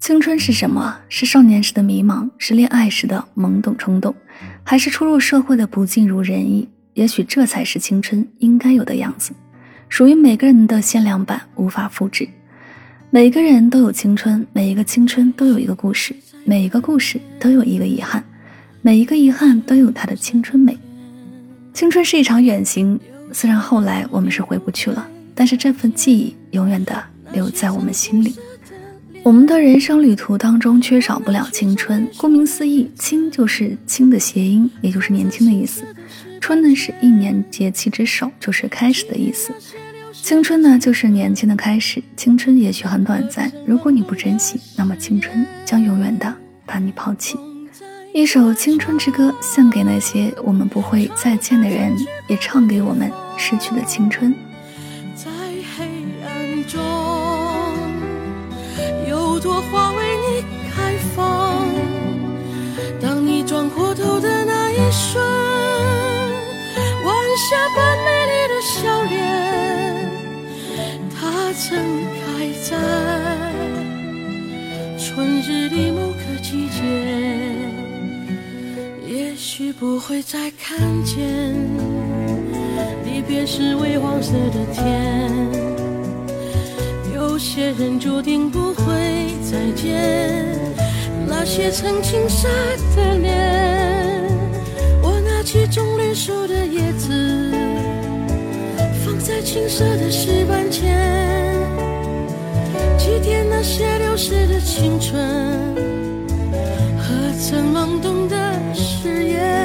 青春是什么？是少年时的迷茫，是恋爱时的懵懂冲动，还是初入社会的不尽如人意？也许这才是青春应该有的样子，属于每个人的限量版，无法复制。每个人都有青春，每一个青春都有一个故事，每一个故事都有一个遗憾，每一个遗憾都有它的青春美。青春是一场远行，虽然后来我们是回不去了，但是这份记忆永远的留在我们心里。我们的人生旅途当中缺少不了青春。顾名思义，青就是青的谐音，也就是年轻的意思。春呢是一年节气之首，就是开始的意思。青春呢就是年轻的开始。青春也许很短暂，如果你不珍惜，那么青春将永远的把你抛弃。一首青春之歌，献给那些我们不会再见的人，也唱给我们逝去的青春。朵花为你开放，当你转过头的那一瞬，晚霞般美丽的笑脸，它曾开在春日的某个季节，也许不会再看见，离别时微黄色的天。有些人注定不会再见，那些曾经傻的脸。我拿起棕榈树的叶子，放在青涩的石板前，祭奠那些流逝的青春和曾懵懂的誓言。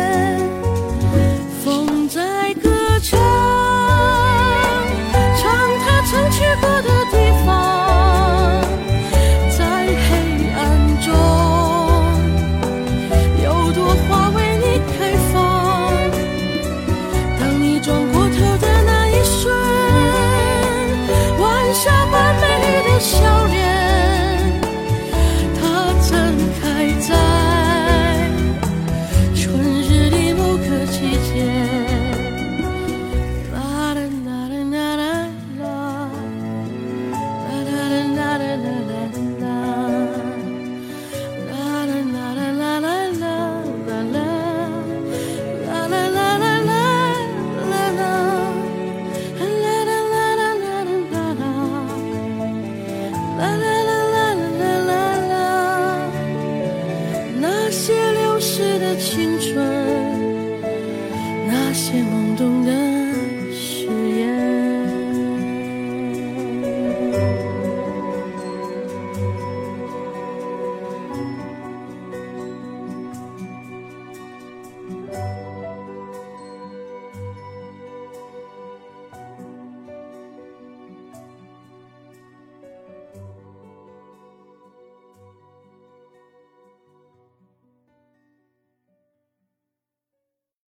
啦啦啦啦啦啦啦啦那些流逝的情